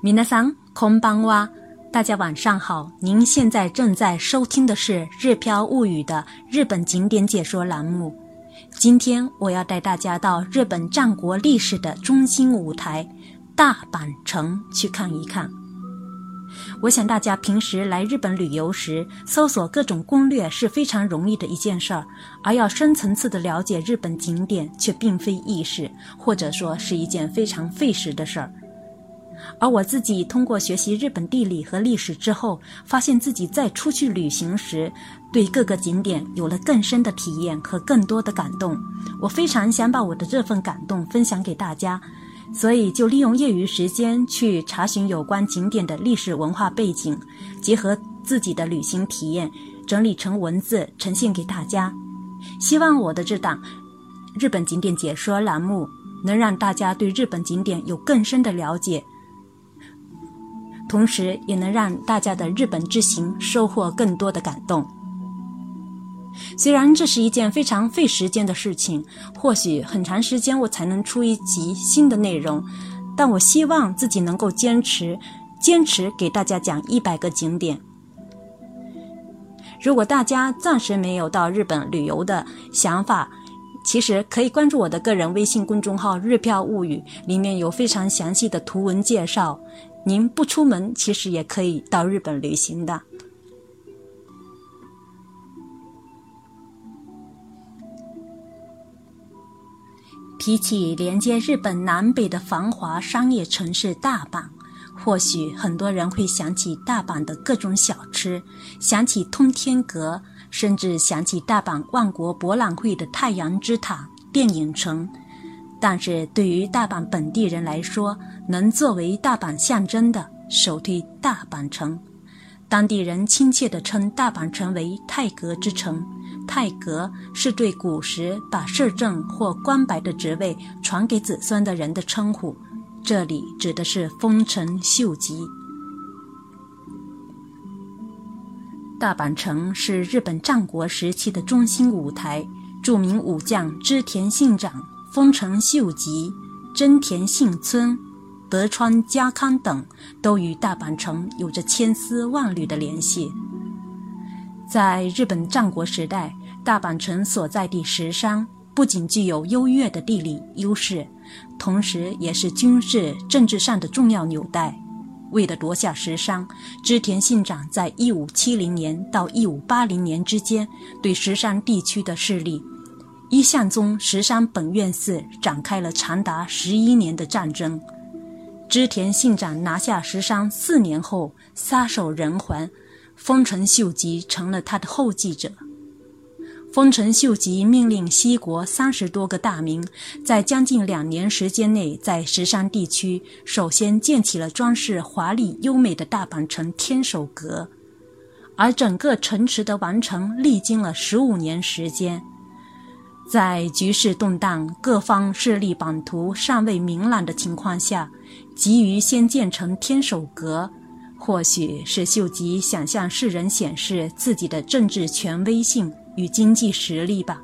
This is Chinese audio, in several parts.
米娜桑空邦哇，大家晚上好。您现在正在收听的是《日飘物语》的日本景点解说栏目。今天我要带大家到日本战国历史的中心舞台——大阪城去看一看。我想大家平时来日本旅游时，搜索各种攻略是非常容易的一件事儿，而要深层次的了解日本景点却并非易事，或者说是一件非常费时的事儿。而我自己通过学习日本地理和历史之后，发现自己在出去旅行时，对各个景点有了更深的体验和更多的感动。我非常想把我的这份感动分享给大家，所以就利用业余时间去查询有关景点的历史文化背景，结合自己的旅行体验，整理成文字呈现给大家。希望我的这档日本景点解说栏目能让大家对日本景点有更深的了解。同时，也能让大家的日本之行收获更多的感动。虽然这是一件非常费时间的事情，或许很长时间我才能出一集新的内容，但我希望自己能够坚持，坚持给大家讲一百个景点。如果大家暂时没有到日本旅游的想法，其实可以关注我的个人微信公众号“日票物语”，里面有非常详细的图文介绍。您不出门，其实也可以到日本旅行的。提起连接日本南北的繁华商业城市大阪，或许很多人会想起大阪的各种小吃，想起通天阁，甚至想起大阪万国博览会的太阳之塔、电影城。但是对于大阪本地人来说，能作为大阪象征的，首推大阪城。当地人亲切地称大阪城为“太阁之城”。太阁是对古时把摄政或官白的职位传给子孙的人的称呼，这里指的是丰臣秀吉。大阪城是日本战国时期的中心舞台，著名武将织田信长。丰臣秀吉、真田幸村、德川家康等都与大阪城有着千丝万缕的联系。在日本战国时代，大阪城所在地石山不仅具有优越的地理优势，同时也是军事政治上的重要纽带。为了夺下石山，织田信长在1570年到1580年之间，对石山地区的势力。一向宗石山本愿寺展开了长达十一年的战争。织田信长拿下石山四年后撒手人寰，丰臣秀吉成了他的后继者。丰臣秀吉命令西国三十多个大名，在将近两年时间内，在石山地区首先建起了装饰华丽优美的大阪城天守阁，而整个城池的完成历经了十五年时间。在局势动荡、各方势力版图尚未明朗的情况下，急于先建成天守阁，或许是秀吉想向世人显示自己的政治权威性与经济实力吧。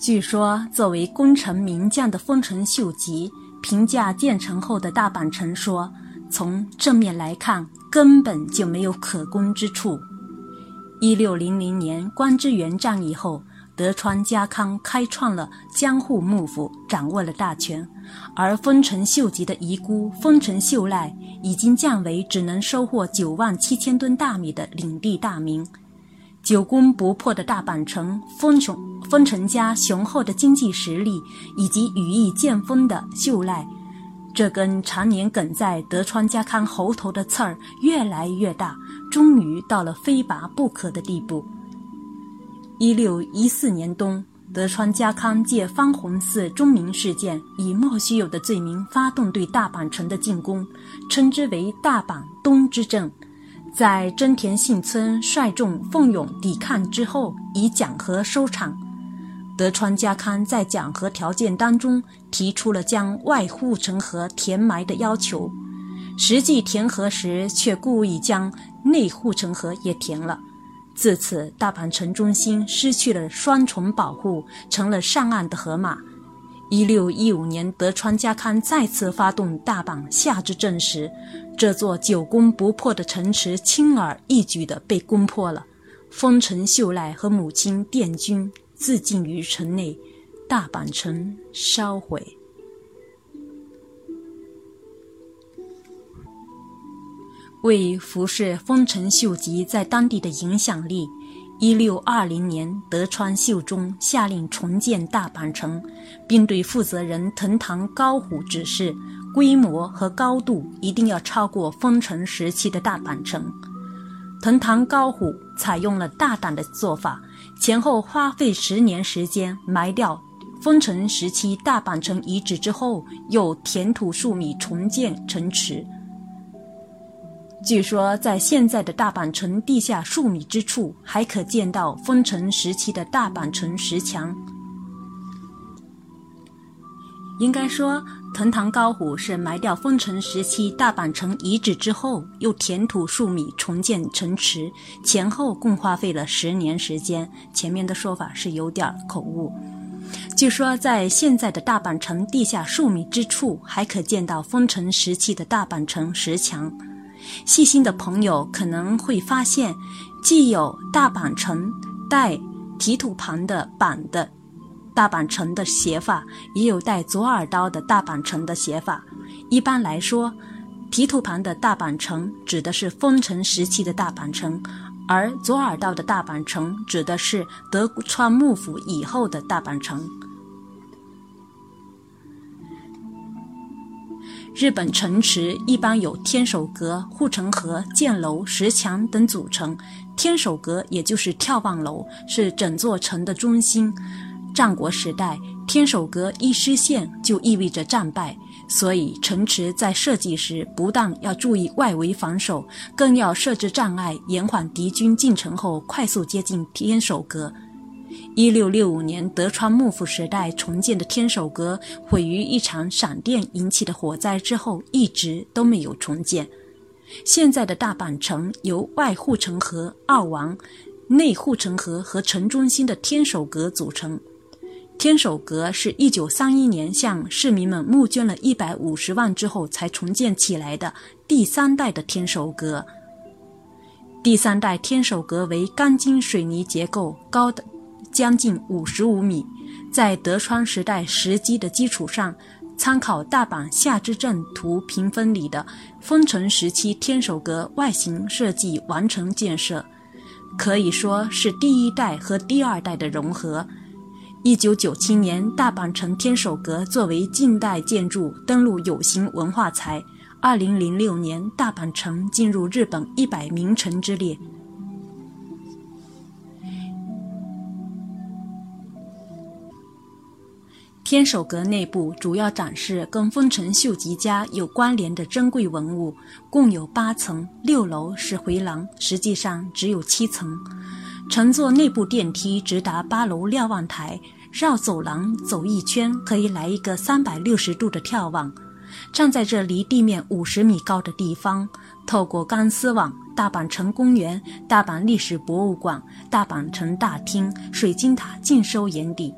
据说，作为功臣名将的丰臣秀吉评价建成后的大阪城说：“从正面来看，根本就没有可攻之处。”一六零零年关之原战役后，德川家康开创了江户幕府，掌握了大权，而丰臣秀吉的遗孤丰臣秀赖已经降为只能收获九万七千吨大米的领地大名。久攻不破的大阪城，丰臣丰臣家雄厚的经济实力以及羽翼渐丰的秀赖，这根常年梗在德川家康喉头的刺儿越来越大。终于到了非拔不可的地步。一六一四年冬，德川家康借方弘寺钟鸣事件，以莫须有的罪名发动对大阪城的进攻，称之为“大阪东之政”。在真田信村率众奋勇抵抗之后，以讲和收场。德川家康在讲和条件当中提出了将外护城河填埋的要求，实际填河时却故意将。内护城河也填了，自此大阪城中心失去了双重保护，成了上岸的河马。一六一五年，德川家康再次发动大阪夏之阵时，这座久攻不破的城池轻而易举地被攻破了。丰臣秀赖和母亲殿军自尽于城内，大阪城烧毁。为服侍丰臣秀吉在当地的影响力。一六二零年，德川秀忠下令重建大阪城，并对负责人藤堂高虎指示，规模和高度一定要超过丰臣时期的大阪城。藤堂高虎采用了大胆的做法，前后花费十年时间埋掉丰臣时期大阪城遗址之后，又填土数米重建城池。据说，在现在的大阪城地下数米之处，还可见到丰臣时期的大阪城石墙。应该说，藤堂高虎是埋掉丰臣时期大阪城遗址之后，又填土数米重建城池，前后共花费了十年时间。前面的说法是有点口误。据说，在现在的大阪城地下数米之处，还可见到丰臣时期的大阪城石墙。细心的朋友可能会发现，既有大阪城带提土旁的“板”的大阪城的写法，也有带左耳刀的大阪城的写法。一般来说，提土旁的大阪城指的是丰臣时期的大阪城，而左耳刀的大阪城指的是德川幕府以后的大阪城。日本城池一般由天守阁、护城河、箭楼、石墙等组成。天守阁也就是眺望楼，是整座城的中心。战国时代，天守阁一失陷就意味着战败，所以城池在设计时不但要注意外围防守，更要设置障碍，延缓敌军进城后快速接近天守阁。一六六五年，德川幕府时代重建的天守阁毁于一场闪电引起的火灾之后，一直都没有重建。现在的大阪城由外护城河二王、内护城河和城中心的天守阁组成。天守阁是一九三一年向市民们募捐了一百五十万之后才重建起来的第三代的天守阁。第三代天守阁为钢筋水泥结构，高的。将近五十五米，在德川时代石基的基础上，参考大阪夏之阵图评分里的丰臣时期天守阁外形设计完成建设，可以说是第一代和第二代的融合。一九九七年，大阪城天守阁作为近代建筑登陆有形文化财。二零零六年，大阪城进入日本一百名城之列。天守阁内部主要展示跟丰臣秀吉家有关联的珍贵文物，共有八层，六楼是回廊，实际上只有七层。乘坐内部电梯直达八楼瞭望台，绕走廊走一圈可以来一个三百六十度的眺望。站在这离地面五十米高的地方，透过钢丝网，大阪城公园、大阪历史博物馆、大阪城大厅、水晶塔尽收眼底。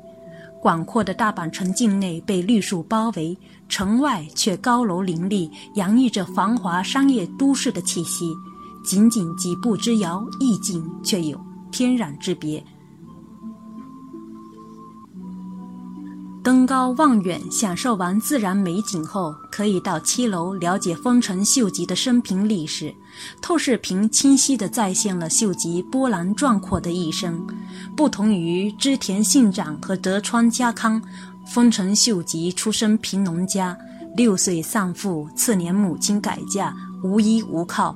广阔的大阪城境内被绿树包围，城外却高楼林立，洋溢着繁华商业都市的气息。仅仅几步之遥，意境却有天壤之别。登高望远，享受完自然美景后，可以到七楼了解丰臣秀吉的生平历史。透视屏清晰地再现了秀吉波澜壮阔的一生。不同于织田信长和德川家康，丰臣秀吉出身贫农家，六岁丧父，次年母亲改嫁，无依无靠。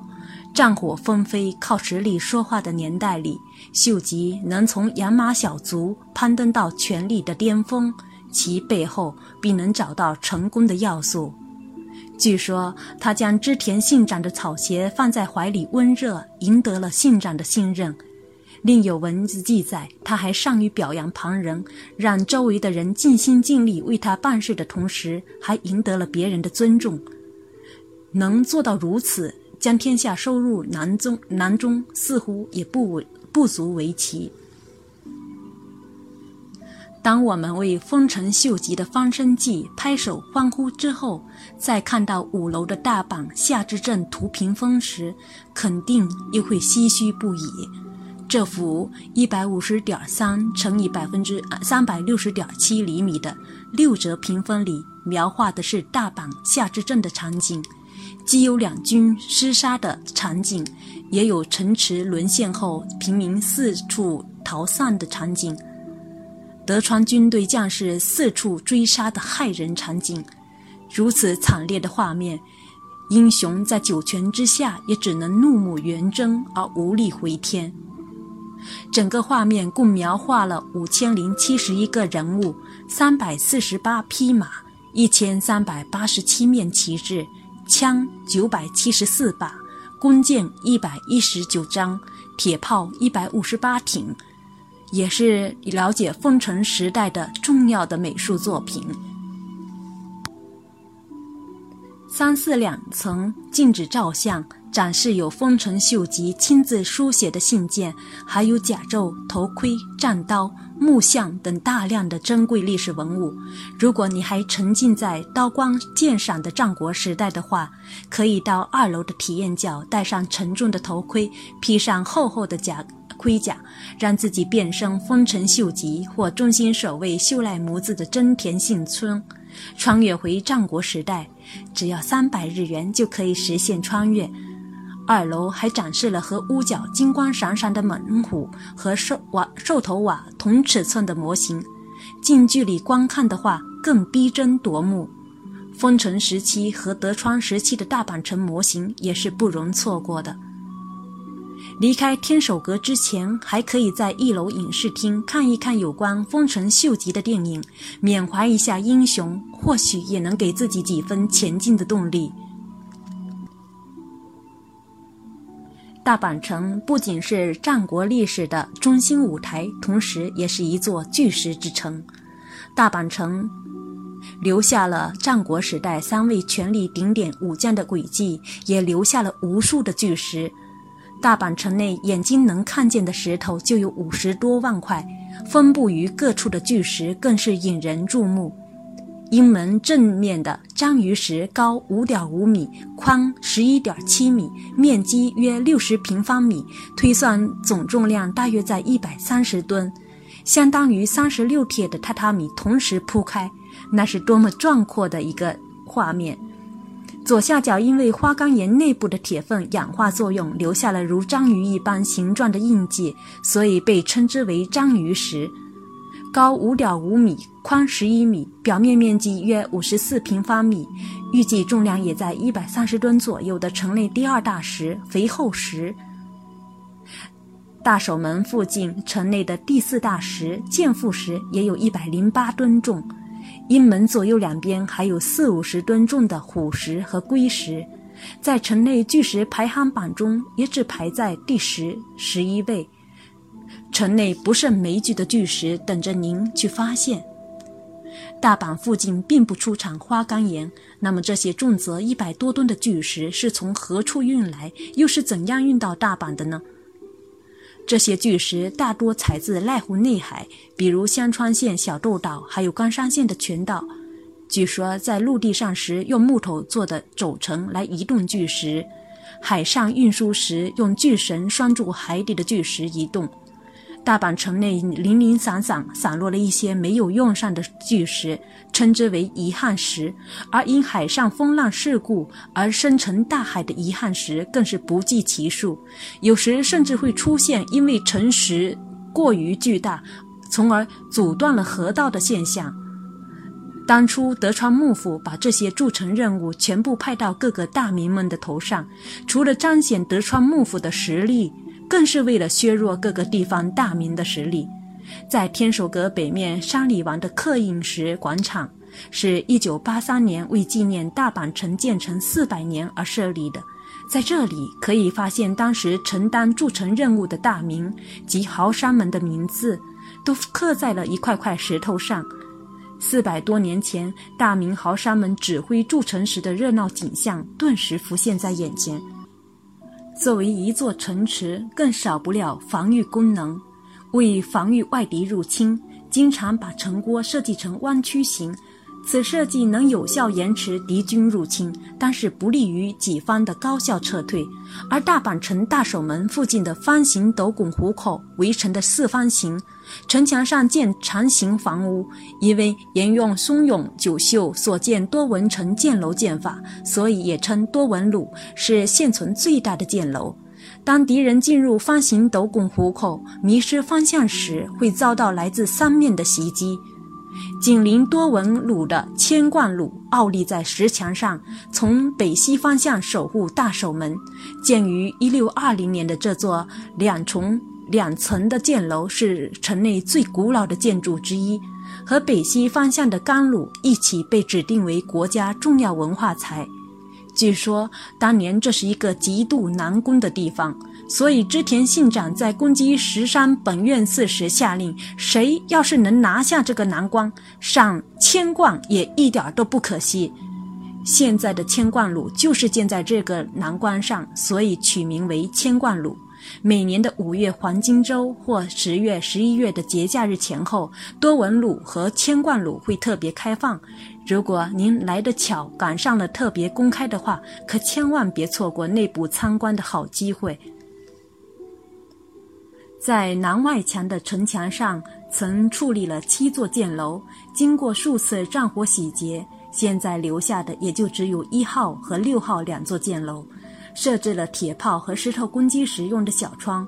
战火纷飞、靠实力说话的年代里，秀吉能从养马小卒攀登到权力的巅峰。其背后必能找到成功的要素。据说他将织田信长的草鞋放在怀里温热，赢得了信长的信任。另有文字记载，他还善于表扬旁人，让周围的人尽心尽力为他办事的同时，还赢得了别人的尊重。能做到如此，将天下收入囊中，囊中似乎也不为不足为奇。当我们为丰臣秀吉的翻身记拍手欢呼之后，再看到五楼的大阪夏之镇图屏风时，肯定又会唏嘘不已。这幅一百五十点三乘以百分之三百六十点七厘米的六折屏风里，描画的是大阪夏之镇的场景，既有两军厮杀的场景，也有城池沦陷后平民四处逃散的场景。德川军队将士四处追杀的骇人场景，如此惨烈的画面，英雄在九泉之下也只能怒目圆睁而无力回天。整个画面共描画了五千零七十一个人物，三百四十八匹马，一千三百八十七面旗帜，枪九百七十四把，弓箭一百一十九张，铁炮一百五十八挺。也是了解丰臣时代的重要的美术作品。三四两层禁止照相，展示有丰臣秀吉亲自书写的信件，还有甲胄、头盔、战刀、木像等大量的珍贵历史文物。如果你还沉浸在刀光剑闪的战国时代的话，可以到二楼的体验角，戴上沉重的头盔，披上厚厚的甲。盔甲，让自己变身丰臣秀吉或忠心守卫秀赖模子的真田幸村，穿越回战国时代，只要三百日元就可以实现穿越。二楼还展示了和屋角金光闪闪的猛虎和兽瓦兽头瓦同尺寸的模型，近距离观看的话更逼真夺目。丰臣时期和德川时期的大阪城模型也是不容错过的。离开天守阁之前，还可以在一楼影视厅看一看有关丰臣秀吉的电影，缅怀一下英雄，或许也能给自己几分前进的动力。大阪城不仅是战国历史的中心舞台，同时也是一座巨石之城。大阪城留下了战国时代三位权力顶点武将的轨迹，也留下了无数的巨石。大阪城内眼睛能看见的石头就有五十多万块，分布于各处的巨石更是引人注目。英门正面的章鱼石高五点五米，宽十一点七米，面积约六十平方米，推算总重量大约在一百三十吨，相当于三十六铁的榻榻米同时铺开，那是多么壮阔的一个画面！左下角因为花岗岩内部的铁分氧化作用，留下了如章鱼一般形状的印记，所以被称之为章鱼石。高五点五米，宽十一米，表面面积约五十四平方米，预计重量也在一百三十吨左右的城内第二大石——肥厚石。大守门附近城内的第四大石——建富石，也有一百零八吨重。阴门左右两边还有四五十吨重的虎石和龟石，在城内巨石排行榜中也只排在第十、十一位。城内不胜枚举的巨石等着您去发现。大阪附近并不出产花岗岩，那么这些重则一百多吨的巨石是从何处运来，又是怎样运到大阪的呢？这些巨石大多采自濑户内海，比如香川县小豆岛，还有冈山县的全岛。据说在陆地上时用木头做的轴承来移动巨石，海上运输时用巨绳拴住海底的巨石移动。大阪城内零零散散散落了一些没有用上的巨石，称之为遗憾石；而因海上风浪事故而生沉大海的遗憾石更是不计其数。有时甚至会出现因为沉石过于巨大，从而阻断了河道的现象。当初德川幕府把这些筑城任务全部派到各个大名们的头上，除了彰显德川幕府的实力。更是为了削弱各个地方大名的实力，在天守阁北面山里王的刻印石广场，是一九八三年为纪念大阪城建成四百年而设立的。在这里可以发现当时承担筑城任务的大名及豪商们的名字，都刻在了一块块石头上。四百多年前，大明豪商们指挥筑城时的热闹景象，顿时浮现在眼前。作为一座城池，更少不了防御功能。为防御外敌入侵，经常把城郭设计成弯曲形。此设计能有效延迟敌军入侵，但是不利于己方的高效撤退。而大阪城大守门附近的方形斗拱虎口围成的四方形城墙上建长形房屋，因为沿用松永久秀所建多文城建楼建法，所以也称多文路，是现存最大的建楼。当敌人进入方形斗拱虎口，迷失方向时，会遭到来自三面的袭击。紧邻多闻鲁的千贯鲁傲立在石墙上，从北西方向守护大守门。建于一六二零年的这座两重两层的箭楼是城内最古老的建筑之一，和北西方向的甘鲁一起被指定为国家重要文化财。据说当年这是一个极度难攻的地方。所以，织田信长在攻击石山本院寺时下令：谁要是能拿下这个南关，上千贯也一点都不可惜。现在的千贯路就是建在这个南关上，所以取名为千贯路。每年的五月黄金周或十月、十一月的节假日前后，多闻路和千贯路会特别开放。如果您来得巧，赶上了特别公开的话，可千万别错过内部参观的好机会。在南外墙的城墙上，曾矗立了七座箭楼，经过数次战火洗劫，现在留下的也就只有一号和六号两座箭楼，设置了铁炮和石头攻击时用的小窗。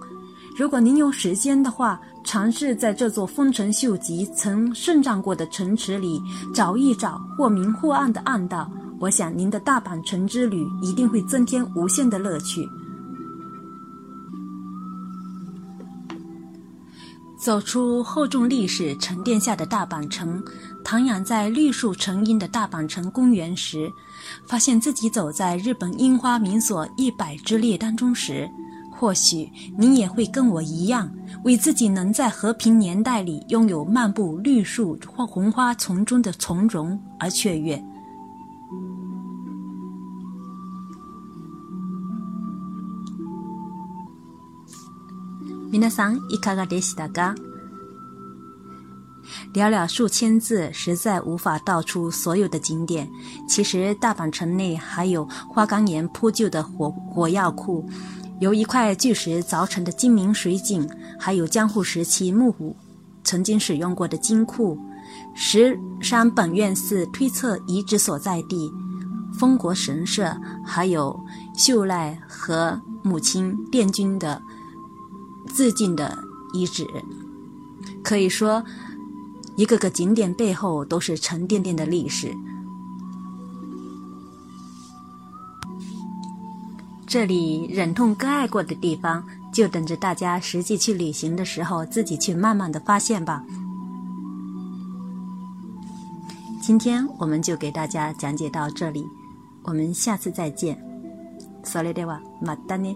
如果您有时间的话，尝试在这座丰臣秀吉曾胜仗过的城池里找一找或明或暗的暗道，我想您的大阪城之旅一定会增添无限的乐趣。走出厚重历史沉淀下的大阪城，徜徉在绿树成荫的大阪城公园时，发现自己走在日本樱花名所一百之列当中时，或许你也会跟我一样，为自己能在和平年代里拥有漫步绿树或红花丛中的从容而雀跃。皆さんいかがでしたか？寥寥数千字，实在无法道出所有的景点。其实大阪城内还有花岗岩铺就的火火药库，由一块巨石凿成的精明水井，还有江户时期幕府曾经使用过的金库。石山本院寺推测遗址所在地，丰国神社，还有秀赖和母亲殿军的。 自尽的遗址，可以说，一个个景点背后都是沉甸甸的历史。这里忍痛割爱过的地方，就等着大家实际去旅行的时候，自己去慢慢的发现吧。今天我们就给大家讲解到这里，我们下次再见。それではまたね。